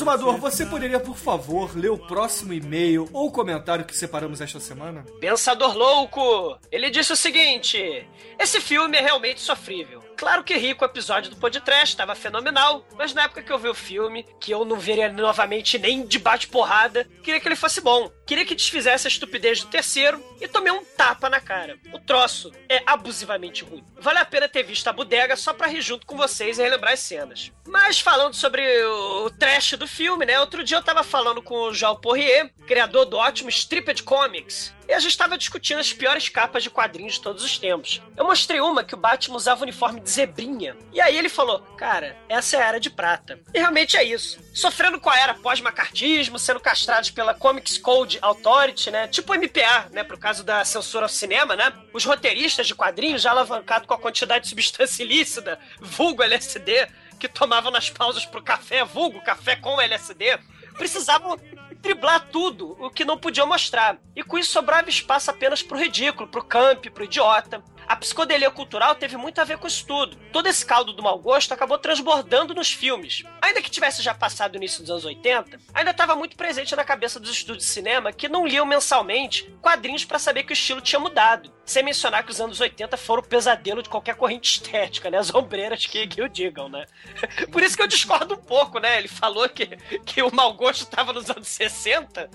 Speaker 5: Zumador, você poderia, por favor, ler o próximo e-mail ou comentário que separamos esta semana?
Speaker 6: Pensador louco! Ele disse o seguinte: Esse filme é realmente sofrível. Claro que ri com o episódio do podcast, estava fenomenal, mas na época que eu vi o filme, que eu não veria novamente nem de bate-porrada, queria que ele fosse bom. queria que desfizesse a estupidez do terceiro e tomei um tapa na cara. O troço é abusivamente ruim. Vale a pena ter visto a bodega só pra rir junto com vocês e relembrar as cenas. Mas falando sobre o trash do filme, né? Outro dia eu tava falando com o João Porrier, criador do ótimo Stripped Comics, e a gente estava discutindo as piores capas de quadrinhos de todos os tempos. Eu mostrei uma que o Batman usava uniforme de zebrinha. E aí ele falou: Cara, essa é a era de prata. E realmente é isso. Sofrendo com a era pós-macartismo, sendo castrados pela Comics Code Authority, né? Tipo MPA, né? Pro caso da censura ao cinema, né? Os roteiristas de quadrinhos, já alavancados com a quantidade de substância ilícita, vulgo LSD, que tomavam nas pausas pro café, vulgo café com LSD, precisavam driblar tudo o que não podiam mostrar. E com isso sobrava espaço apenas pro ridículo, pro camp, pro idiota. A psicodelia cultural teve muito a ver com isso tudo. Todo esse caldo do mau gosto acabou transbordando nos filmes. Ainda que tivesse já passado o início dos anos 80, ainda estava muito presente na cabeça dos estúdios de cinema que não liam mensalmente quadrinhos para saber que o estilo tinha mudado. Sem mencionar que os anos 80 foram o pesadelo de qualquer corrente estética, né? As ombreiras que, que o digam, né? Por isso que eu discordo um pouco, né? Ele falou que, que o mau gosto estava nos anos 60.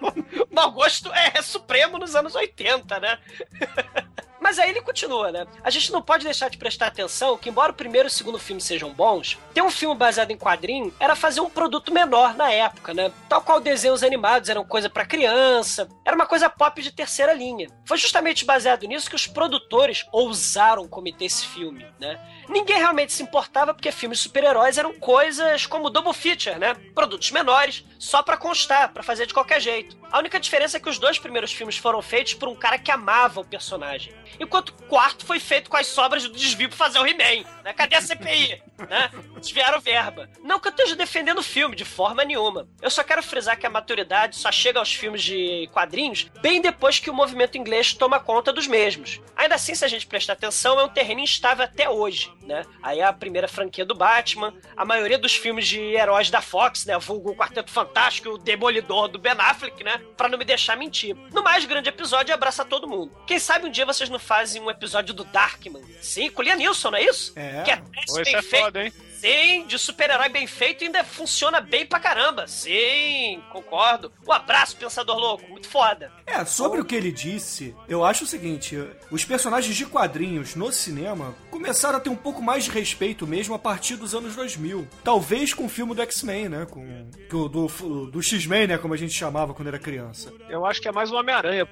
Speaker 6: o mau gosto é, é supremo nos anos 80, né? Mas aí ele continua, né? A gente não pode deixar de prestar atenção que, embora o primeiro e o segundo filme sejam bons, ter um filme baseado em quadrinho era fazer um produto menor na época, né? Tal qual desenhos animados eram coisa para criança, era uma coisa pop de terceira linha. Foi justamente baseado nisso que os produtores ousaram cometer esse filme, né? Ninguém realmente se importava porque filmes super-heróis eram coisas como double feature, né? Produtos menores, só para constar, para fazer de qualquer jeito. A única diferença é que os dois primeiros filmes foram feitos por um cara que amava o personagem. Enquanto o quarto foi feito com as sobras do desvio pra fazer o He-Man, né? Cadê a CPI? né? Desviaram verba. Não que eu esteja defendendo o filme, de forma nenhuma. Eu só quero frisar que a maturidade só chega aos filmes de quadrinhos bem depois que o movimento inglês toma conta dos mesmos. Ainda assim, se a gente prestar atenção, é um terreno instável até hoje, né? Aí é a primeira franquia do Batman, a maioria dos filmes de heróis da Fox, né? Vulgo o Quarteto Fantástico, o Demolidor do Ben Affleck, né? Pra não me deixar mentir. No mais grande episódio, abraça todo mundo. Quem sabe um dia vocês não fazem um episódio do Darkman. Sim, com Liam Neeson, não é isso?
Speaker 5: É.
Speaker 6: Que é
Speaker 4: isso é
Speaker 6: feito.
Speaker 4: foda, hein?
Speaker 6: Sim, de super-herói bem feito e ainda funciona bem pra caramba. Sim, concordo. Um abraço, Pensador Louco. Muito foda.
Speaker 5: É, sobre o que ele disse, eu acho o seguinte: os personagens de quadrinhos no cinema começaram a ter um pouco mais de respeito mesmo a partir dos anos 2000. Talvez com o filme do X-Men, né? Com, com- do, do X-Men, né? Como a gente chamava quando era criança.
Speaker 4: Eu acho que é mais o Homem-Aranha.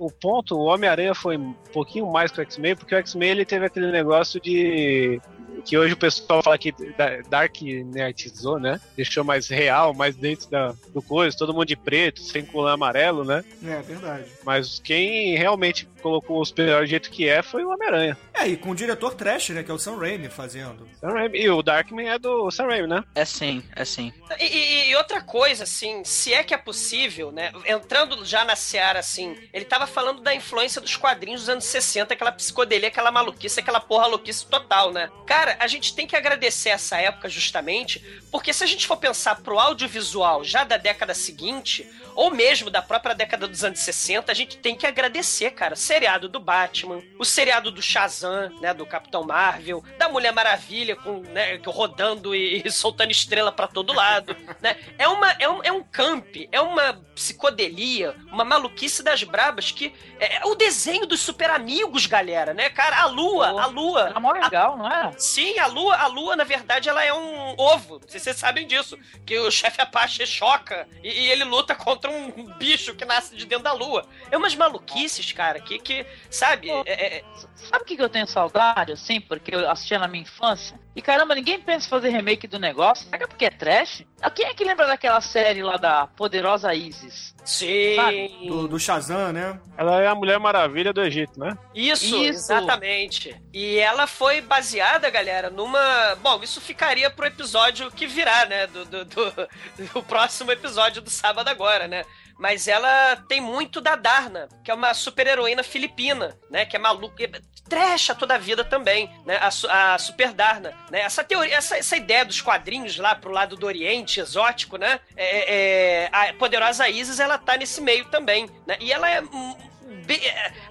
Speaker 4: O ponto, o Homem-Aranha foi um pouquinho mais que o X-Men, porque o X-Men ele teve aquele negócio de. Que hoje o pessoal fala que da- Dark Nerdizou, né? Deixou mais real, mais dentro da, do coisa, todo mundo de preto, sem colã amarelo, né?
Speaker 5: É, verdade.
Speaker 4: Mas quem realmente colocou os super do jeito que é foi o Homem-Aranha.
Speaker 5: É, e com o diretor trash, né? Que é o Sam Raimi fazendo.
Speaker 4: Sam Raimi. E o Darkman é do Sam Raimi, né?
Speaker 3: É sim, é sim.
Speaker 6: E, e- e outra coisa, assim, se é que é possível, né? Entrando já na seara, assim, ele tava falando da influência dos quadrinhos dos anos 60, aquela psicodelia, aquela maluquice, aquela porra louquice total, né? Cara, a gente tem que agradecer essa época justamente, porque se a gente for pensar pro audiovisual já da década seguinte, ou mesmo da própria década dos anos 60, a gente tem que agradecer, cara. Seriado do Batman, o seriado do Shazam, né, do Capitão Marvel, da Mulher Maravilha, com, né, rodando e, e soltando estrela pra todo lado, né? É, uma, é, um, é um camp, é uma psicodelia, uma maluquice das brabas que é, é o desenho dos super amigos, galera, né, cara? A lua, a lua.
Speaker 2: Era mó legal, não era?
Speaker 6: Sim, a lua, a lua, na verdade, ela é um ovo. Vocês vocês sabem disso. Que o chefe Apache choca e, e ele luta contra um bicho que nasce de dentro da lua. É umas maluquices, cara, que, que sabe? é- é-
Speaker 2: Sabe o que, eu tenho saudade, assim, porque eu assistia na minha infância? E caramba, ninguém pensa em fazer remake do negócio. Será que é porque é trash? Ah, Quem é que lembra daquela série lá da Poderosa Isis?
Speaker 6: Sim.
Speaker 2: Sabe?
Speaker 5: Do, do Shazam, né?
Speaker 4: Ela é a Mulher Maravilha do Egito, né?
Speaker 6: Isso,
Speaker 2: Isso.
Speaker 6: exatamente. E ela foi baseada, galera, numa. Bom, isso ficaria pro episódio que virá, né? Do, do, do- do próximo episódio do sábado agora, né? Mas ela tem muito da Darna, que é uma super-heroína filipina, né? Que é maluca. Trecha toda a vida também, né? A, a Super Darna, né? Essa teoria, essa, essa ideia dos quadrinhos lá pro lado do Oriente, exótico, né? É, é, a poderosa Isis, ela tá nesse meio também, né? E ela é hum, é,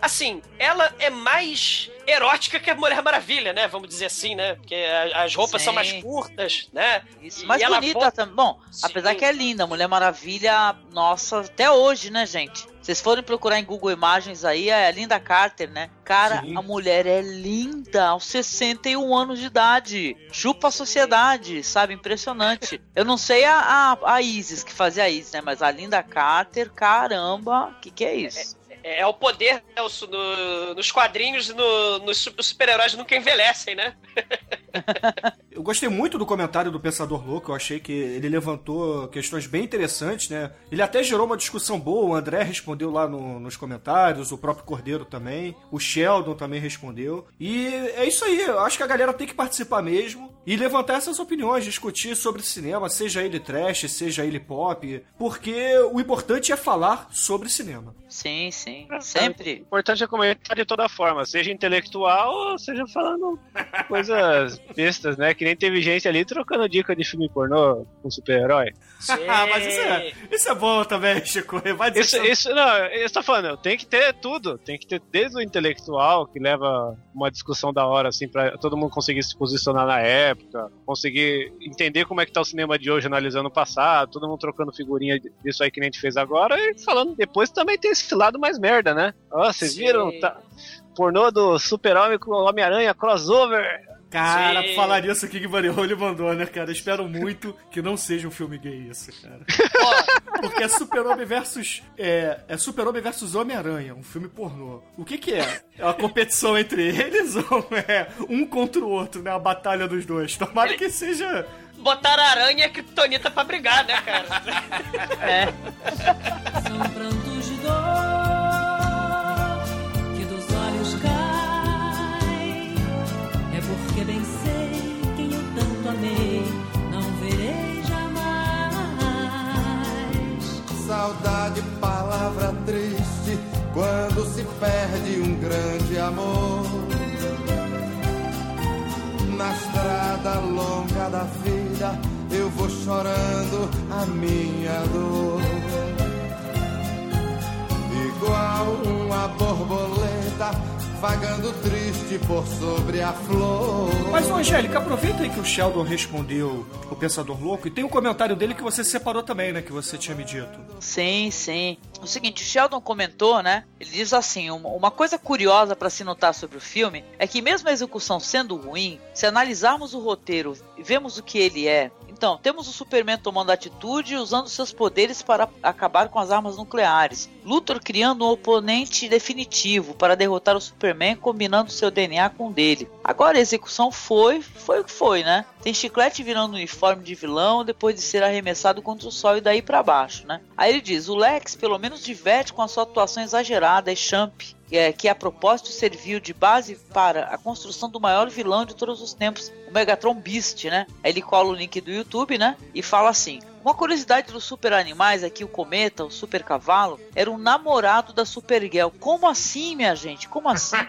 Speaker 6: Assim, ela é mais erótica que a Mulher Maravilha, né? Vamos dizer assim, né? Porque as roupas
Speaker 2: Sim.
Speaker 6: são mais curtas, né?
Speaker 2: Isso,
Speaker 6: E
Speaker 2: mais
Speaker 6: ela
Speaker 2: bonita também. Bom, apesar que é linda, Mulher Maravilha, nossa, até hoje, né, gente? Vocês forem procurar em Google Imagens aí, é a Linda Carter, né? Cara,
Speaker 5: Sim.
Speaker 2: a mulher é linda aos 61 anos de idade. Chupa a sociedade, sabe? Impressionante. Eu não sei a, a, a Isis, que fazia a Isis, né? Mas a Linda Carter, caramba, que que é isso?
Speaker 6: É, é o poder Nelson, no- nos quadrinhos e no, nos su- os super-heróis nunca envelhecem, né?
Speaker 5: Eu gostei muito do comentário do Pensador Louco, eu achei que ele levantou questões bem interessantes, né? Ele até gerou uma discussão boa, o André respondeu lá no- nos comentários, o próprio Cordeiro também, o Sheldon também respondeu. E é isso aí, eu acho que a galera tem que participar mesmo e levantar essas opiniões, discutir sobre cinema, seja ele trash, seja ele pop, porque o importante é falar sobre cinema.
Speaker 2: Sim, sim,
Speaker 4: O
Speaker 2: sempre.
Speaker 4: importante é comentar de toda forma, seja intelectual ou seja falando coisas bestas, né? Que nem teve gente ali trocando dica de filme pornô com super-herói.
Speaker 5: Ah, mas isso é, isso é bom também, Chico. Vai dizer
Speaker 4: Isso,
Speaker 5: que-
Speaker 4: isso, não, eu tô falando, tem que ter tudo. Tem que ter desde o intelectual, que leva uma discussão da hora, assim, pra todo mundo conseguir se posicionar na época, conseguir entender como é que tá o cinema de hoje, analisando o passado, todo mundo trocando figurinha disso aí que nem a gente fez agora, e falando depois também tem esse lado mais merda, né? Ó, vocês
Speaker 6: Sim.
Speaker 4: viram? Tá, pornô do Super-Homem com o Homem-Aranha crossover.
Speaker 5: Cara,
Speaker 6: Sim.
Speaker 5: falar nisso aqui que Marioli mandou, né, cara? Espero muito que não seja um filme gay isso, cara. Porque é Super-Homem versus. É, é Super-Homem versus Homem-Aranha, um filme pornô. O que que é? É uma competição entre eles ou é um contra o outro, né? A batalha dos dois. Tomara que seja.
Speaker 6: Botaram a aranha e a Kryptonita pra brigar, né, cara?
Speaker 2: É.
Speaker 9: São prantos de dor
Speaker 8: Saudade, palavra triste, quando se perde um grande amor. Na estrada longa da vida, eu vou chorando a minha dor. Igual uma borboleta, vagando triste por sobre a flor.
Speaker 5: Mas, ô, Angélica, aproveita aí que o Sheldon respondeu o Pensador Louco e tem um comentário dele que você separou também, né? Que você tinha me dito.
Speaker 2: Sim, sim. O seguinte, o Sheldon comentou, né? Ele diz assim: uma, uma coisa curiosa para se notar sobre o filme é que, mesmo a execução sendo ruim, se analisarmos o roteiro e vemos o que ele é, então temos o Superman tomando atitude e usando seus poderes para acabar com as armas nucleares. Luthor criando um oponente definitivo para derrotar o Superman, combinando seu DNA com o dele. Agora a execução foi, foi o que foi, né? Tem chiclete virando uniforme de vilão depois de ser arremessado contra o sol e daí pra baixo, né? Aí ele diz: o Lex pelo menos diverte com a sua atuação exagerada e champ, que, é, que a propósito serviu de base para a construção do maior vilão de todos os tempos, o Megatron Beast, né? Aí ele cola o link do YouTube, né? E fala assim: uma curiosidade dos super animais é que o cometa, o super cavalo, era um namorado da Supergirl. Como assim, minha gente? Como assim?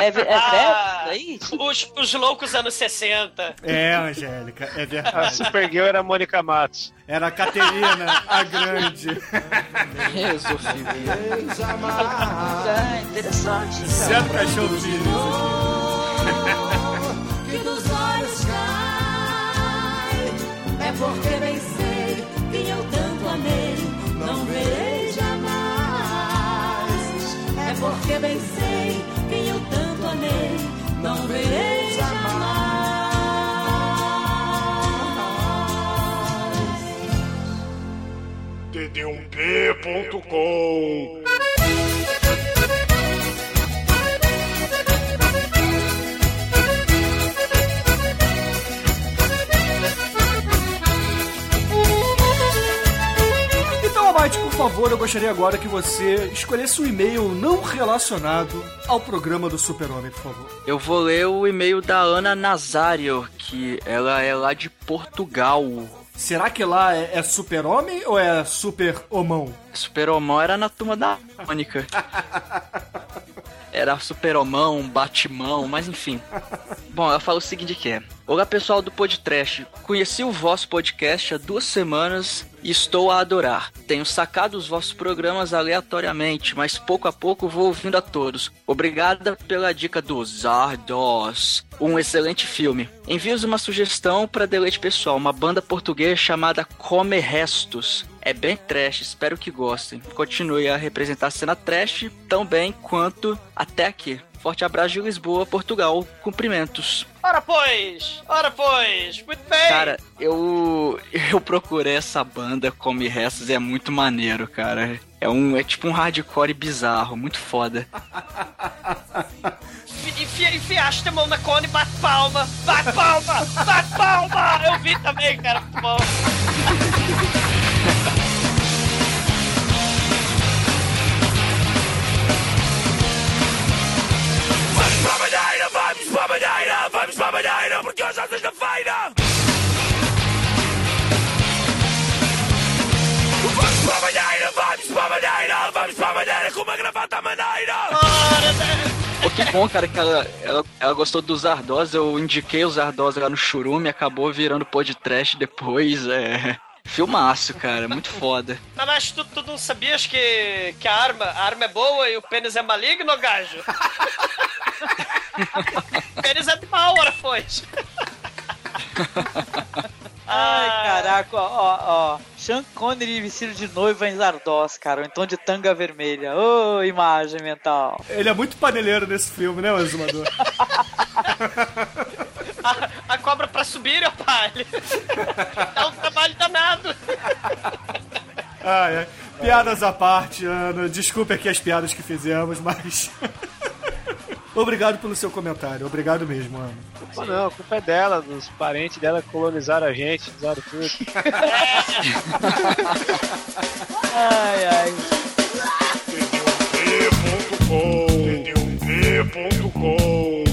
Speaker 2: É, é
Speaker 6: Ah,
Speaker 2: aí?
Speaker 6: Os, os loucos anos 60.
Speaker 5: É, Angélica, é
Speaker 4: A
Speaker 5: verdade.
Speaker 4: Supergirl era a Mônica Matos.
Speaker 5: Era a Caterina, a grande.
Speaker 2: É interessante.
Speaker 5: Zero cachorro filho.
Speaker 9: que dos olhos cai. É porque bem sei quem eu tanto amei, não verei jamais. É porque bem sei quem eu tanto amei, não verei jamais.
Speaker 1: td1p.com
Speaker 5: favor, eu gostaria agora que você escolhesse um e-mail não relacionado ao programa do Super-Homem, por favor.
Speaker 3: Eu vou ler o e-mail da Ana Nazário, que ela é lá de Portugal.
Speaker 5: Será que lá é, é Super-Homem ou é Super-Homão?
Speaker 3: Super-Homão era na turma da Mônica. era super-homão, batimão, mas enfim. Bom, ela fala o seguinte que é. Olá pessoal do Podtrash, conheci o vosso podcast há duas semanas e estou a adorar. Tenho sacado os vossos programas aleatoriamente, mas pouco a pouco vou ouvindo a todos. Obrigada pela dica do Zardos, um excelente filme. Envio uma sugestão para deleite pessoal, uma banda portuguesa chamada Come Restos. É bem trash, espero que gostem. Continue a representar a cena trash tão bem quanto até aqui. Forte abraço de Lisboa, Portugal. Cumprimentos.
Speaker 6: Ora pois! Ora pois! Muito bem!
Speaker 3: Cara, eu eu procurei essa banda Come Restos e é muito maneiro, cara. É um é tipo um hardcore bizarro, muito foda.
Speaker 6: Enfia, enfiaste a mão na cone e bate palma! Bate palma! Bate palma! Eu vi também, cara, muito bom!
Speaker 8: Vamos para a Madeira, vamos para a Madeira, vamos para a Madeira, porque hoje é sexta-feira. Vamos para a Madeira, vamos para a Madeira, vamos para a Madeira com uma gravata maneira.
Speaker 3: Pô, que bom, cara, que ela, ela, ela gostou dos Zardoz. Eu indiquei os Zardoz lá no Churume, acabou virando podcast depois. É. Filmaço, cara, muito foda.
Speaker 6: Mas, mas tu, tu não sabias que, que a arma, a arma é boa e o pênis é maligno, gajo? o pênis é de mal, ora pois.
Speaker 2: Ai, caraca, ó, ó, ó. Sean Connery vestido de noiva em Zardoz, cara, ou então de tanga vermelha. Ô, imagem mental.
Speaker 5: Ele é muito paneleiro nesse filme, né, o exumador?
Speaker 6: a cobra pra subir, meu pai. Dá é um trabalho danado.
Speaker 5: Piadas à parte, Ana. Desculpe aqui as piadas que fizemos, mas. Obrigado pelo seu comentário. Obrigado mesmo, Ana.
Speaker 4: Culpa não, a culpa é dela, dos parentes dela colonizaram a gente, usaram tudo.
Speaker 2: ai, ai.
Speaker 8: td1p.com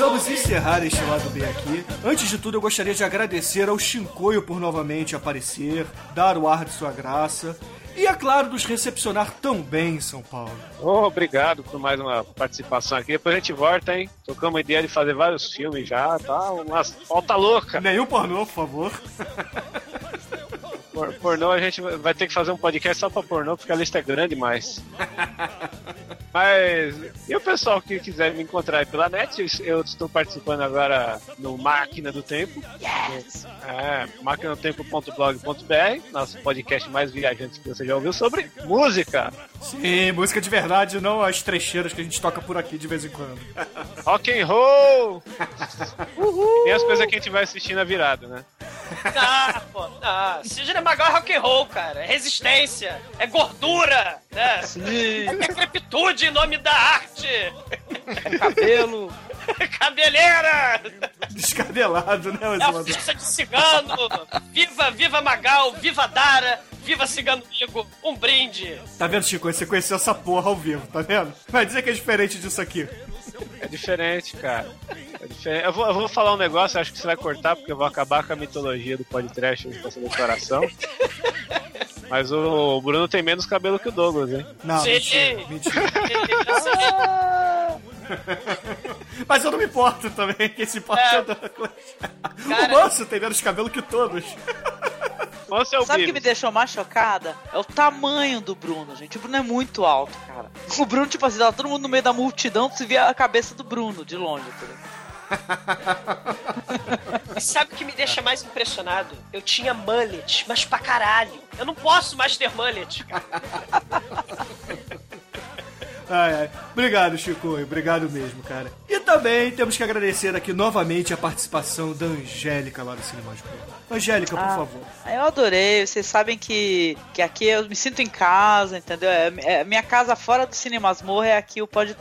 Speaker 5: precisamos encerrar este lado B aqui. Antes de tudo, eu gostaria de agradecer ao Shinkoio por novamente aparecer, dar o ar de sua graça e, é claro, nos recepcionar tão bem em São Paulo.
Speaker 4: Oh, obrigado por mais uma participação aqui. Depois a gente volta, hein? Tocamos a ideia de fazer vários filmes já, tá? Uma falta louca.
Speaker 5: Nenhum pornô, por favor.
Speaker 4: Por, pornô, a gente vai ter que fazer um podcast só pra pornô, porque a lista é grande demais. Mas, e o pessoal que quiser me encontrar aí pela net, eu estou participando agora no Máquina do Tempo. Yes! É, máquinadotempo.blog.br, nosso podcast mais viajante que você já ouviu sobre música.
Speaker 5: Sim, música de verdade, não as trecheiras que a gente toca por aqui de vez em quando.
Speaker 4: Rock and roll! Uhul! E as coisas que a gente vai assistir na virada, né?
Speaker 6: Ah, pô, ah, Sidney Magal é rock and roll, cara. É resistência, é gordura, né?
Speaker 2: Sim.
Speaker 6: É decrepitude em nome da arte.
Speaker 2: É cabelo.
Speaker 6: Cabeleira!
Speaker 5: Descabelado, né,
Speaker 6: É a
Speaker 5: exumador?
Speaker 6: ficha de cigano! Viva, viva Magal, viva Dara, viva Cigano Migo, um brinde!
Speaker 5: Tá vendo, Chico? Você conheceu essa porra ao vivo, tá vendo? Vai dizer que é diferente disso aqui.
Speaker 4: É diferente, cara. É diferente. Eu, vou, eu vou falar um negócio, acho que você vai cortar, porque eu vou acabar com a mitologia do podcast com essa declaração. Mas o Bruno tem menos cabelo que o Douglas, hein?
Speaker 5: Não,
Speaker 6: Sim.
Speaker 5: mentira, mentira. Mas eu não me importo também, quem se importa é,
Speaker 6: É.
Speaker 5: o Douglas.
Speaker 6: Cara-
Speaker 5: O moço tem menos cabelo que todos.
Speaker 4: É o
Speaker 2: Sabe o que me deixou mais chocada? É o tamanho do Bruno, gente. O Bruno é muito alto, cara. O Bruno, tipo assim, tava todo mundo no meio da multidão, tu via a cabeça do Bruno de longe, entendeu?
Speaker 6: E sabe o que me deixa mais impressionado? Eu tinha mullet, mas pra caralho. Eu não posso mais ter mullet, cara.
Speaker 5: Ai, ai. Obrigado, Chico. Obrigado mesmo, cara. E também temos que agradecer aqui novamente a participação da Angélica lá do Cinema de. Angélica, por
Speaker 2: Ah.
Speaker 5: favor.
Speaker 2: Ah, Eu adorei, vocês sabem que, que aqui eu me sinto em casa, entendeu? É, é- minha casa fora do Cine Masmorra é aqui o Pod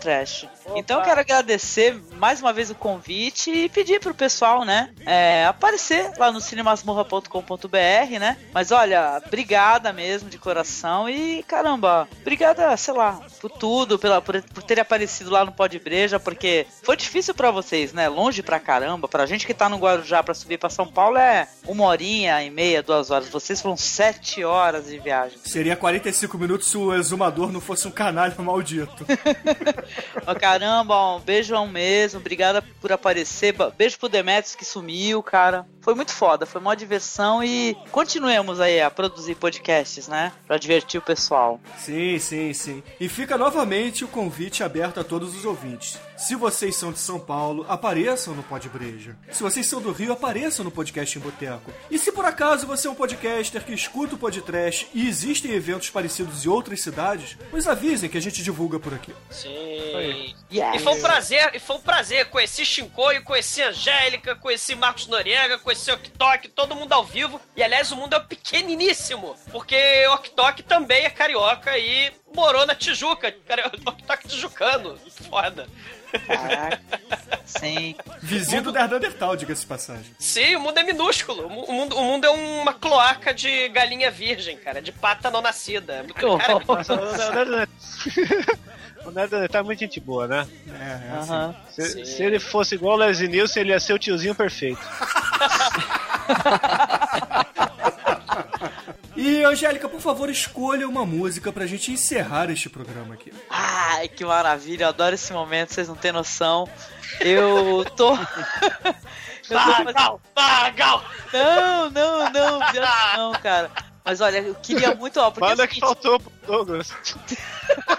Speaker 2: Então eu quero agradecer mais uma vez o convite e pedir pro pessoal, né, é, aparecer lá no cinemasmorra.com.br, né? Mas olha, obrigada mesmo de coração e caramba, obrigada, sei lá, por tudo, pela, por, por ter aparecido lá no Pod Breja, porque foi difícil pra vocês, né? Longe pra caramba, pra gente que tá no Guarujá pra subir pra São Paulo é uma uma horinha e meia, duas horas. Vocês foram sete horas de viagem.
Speaker 5: Seria 45 minutos se o exumador não fosse um canalha maldito.
Speaker 2: Ó, caramba, ó, um beijão mesmo. Obrigada por aparecer. Beijo pro Demetrius que sumiu, cara. Foi muito foda, foi uma diversão e continuemos aí a produzir podcasts, né? Pra divertir o pessoal.
Speaker 5: Sim, sim, sim. E fica novamente o convite aberto a todos os ouvintes. Se vocês são de São Paulo, apareçam no Pod Breja. Se vocês são do Rio, apareçam no Podcast em Boteco. E se por acaso você é um podcaster que escuta o podcast e existem eventos parecidos em outras cidades, nos avisem que a gente divulga por aqui.
Speaker 6: Sim.
Speaker 2: Yes.
Speaker 6: E foi um prazer, e foi um prazer. Conheci Shinkoio, conheci Angélica, conheci Marcos Noriega, conheci Oktok, todo mundo ao vivo. E aliás, o mundo é pequeniníssimo, porque Oktok também é carioca e morou na Tijuca. Cara, Oktok tijucano. Foda.
Speaker 2: Caraca. Sim.
Speaker 5: Vizinho do Neandertal, diga-se de passagem.
Speaker 6: Sim, o mundo é minúsculo. O mu- o mundo, o mundo é uma cloaca de galinha virgem, cara, de pata não nascida. É muito- cara, é muito
Speaker 4: Nossa, o Nerd- O Nerd tá muito gente boa, né?
Speaker 5: É, é assim.
Speaker 4: Se, se ele fosse igual o Leslie Nielsen, ele ia ser o tiozinho perfeito.
Speaker 5: E, Angélica, por favor, escolha uma música pra gente encerrar este programa aqui.
Speaker 2: Ai, que maravilha, eu adoro esse momento, vocês não têm noção. Eu tô. eu tô fazendo-
Speaker 6: Gal, ah, Gal.
Speaker 2: Não, não, não, Deus, não, cara. Mas olha, eu queria muito, ó, porque é
Speaker 4: Manda que faltou pro Douglas.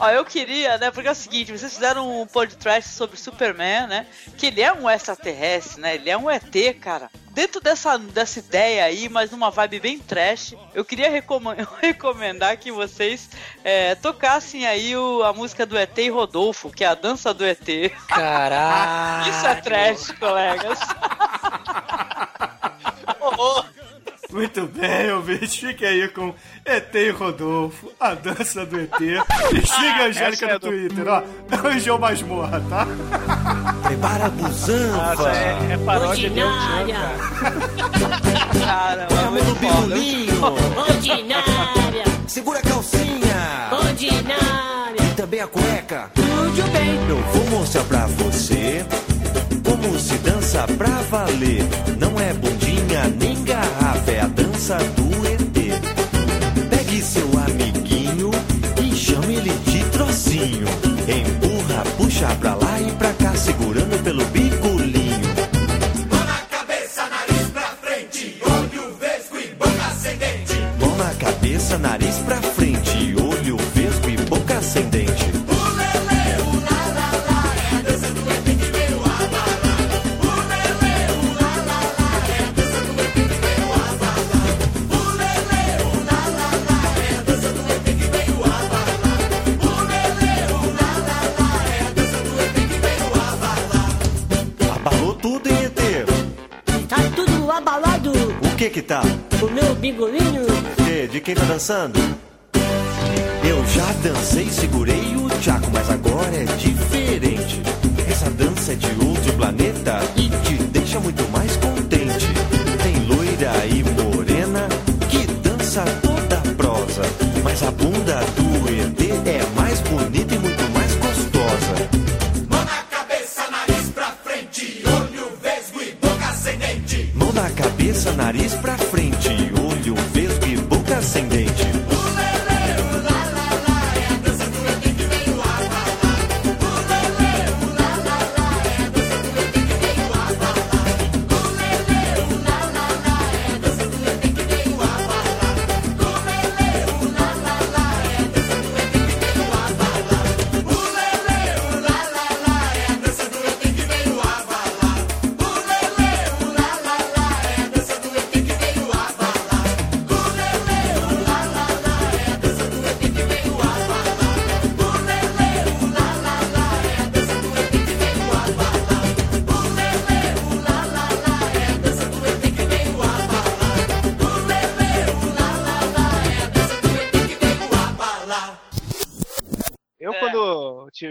Speaker 2: ó, eu queria, né, porque é o seguinte, vocês fizeram um podcast sobre Superman, né, que ele é um extraterrestre, né, ele é um ET, cara. Dentro dessa, dessa ideia aí, mas numa vibe bem trash, eu queria recomendar que vocês é, tocassem aí o- a música do ET e Rodolfo, que é a dança do ET.
Speaker 3: Caralho.
Speaker 2: Isso é trash, colegas.
Speaker 6: Horror.
Speaker 5: Muito bem, ouvintes. Fique aí com ET e Rodolfo, a dança do ET. E siga a Angélica
Speaker 4: é
Speaker 5: no
Speaker 4: do-
Speaker 5: Twitter, ó. Anjão Masmorra, tá?
Speaker 12: Prepara a busanfa.
Speaker 4: Nossa, é, é paródia de
Speaker 11: Ordinária.
Speaker 4: Elton
Speaker 2: Cara, é
Speaker 12: Vamos
Speaker 2: muito
Speaker 12: no
Speaker 2: foda.
Speaker 12: birulinho.
Speaker 11: Ordinária.
Speaker 12: Segura a calcinha.
Speaker 11: Ordinária.
Speaker 12: E também a cueca.
Speaker 11: Tudo bem.
Speaker 12: Eu vou mostrar pra você como se dança pra valer. Não é bundinha nem garrafa, é a que que tá?
Speaker 11: O meu bigolinho.
Speaker 12: Que? De quem tá dançando? Eu já dancei, segurei o tchaco, mas agora é diferente. Essa dança é de outro planeta e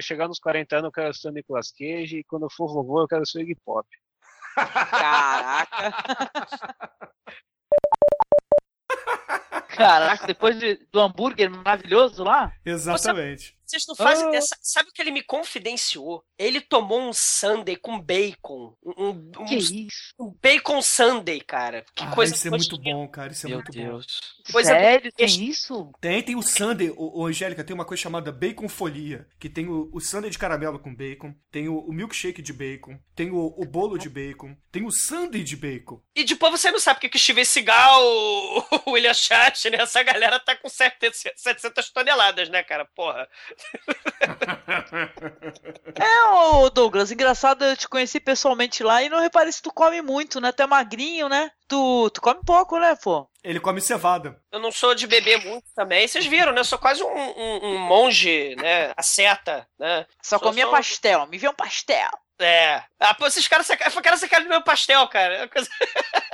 Speaker 4: chegar nos 40 anos, eu quero ser o Nicolas Cage, e quando eu for vovô, eu quero ser o Iggy Pop.
Speaker 2: Caraca. Caraca, depois de- do hambúrguer maravilhoso lá?
Speaker 5: Exatamente.
Speaker 6: Vocês não fazem
Speaker 2: Ah.
Speaker 6: ideia. Sa- Sabe o que ele me confidenciou? Ele tomou um sundae com bacon. Um, um- um-
Speaker 10: Que isso?
Speaker 6: um bacon sundae, cara. Que
Speaker 5: Ah,
Speaker 6: coisa
Speaker 5: isso é muito bom, cara. Isso é
Speaker 3: Meu
Speaker 5: muito bom.
Speaker 3: Deus.
Speaker 6: Coisa
Speaker 2: Sério, tem
Speaker 6: besta.
Speaker 2: isso?
Speaker 5: Tem, tem o sundae, o, o Angélica, tem uma coisa chamada bacon folia, que tem o, o sundae de caramelo com bacon, tem o, o milkshake de bacon, tem o, o bolo de bacon, tem o sundae de bacon.
Speaker 6: E depois você não sabe porque que o Steven Seagal, o o William Shatner, essa galera tá com 700 700 toneladas, né, cara? Porra.
Speaker 2: É, ô Douglas, engraçado, eu te conheci pessoalmente lá e não reparei se tu come muito, né? Tu é magrinho, né? Tu, tu come pouco, né, pô?
Speaker 5: Ele come cevada.
Speaker 6: Eu não sou de beber muito também. Vocês viram, né? Eu sou quase um, um- um monge, né? Asceta, né?
Speaker 2: Só
Speaker 6: Sou-
Speaker 2: comia
Speaker 6: sou-
Speaker 2: pastel, me vê um pastel.
Speaker 6: É. Ah, pô, esses caras saca- caras sacaram do meu pastel, cara. É uma coisa-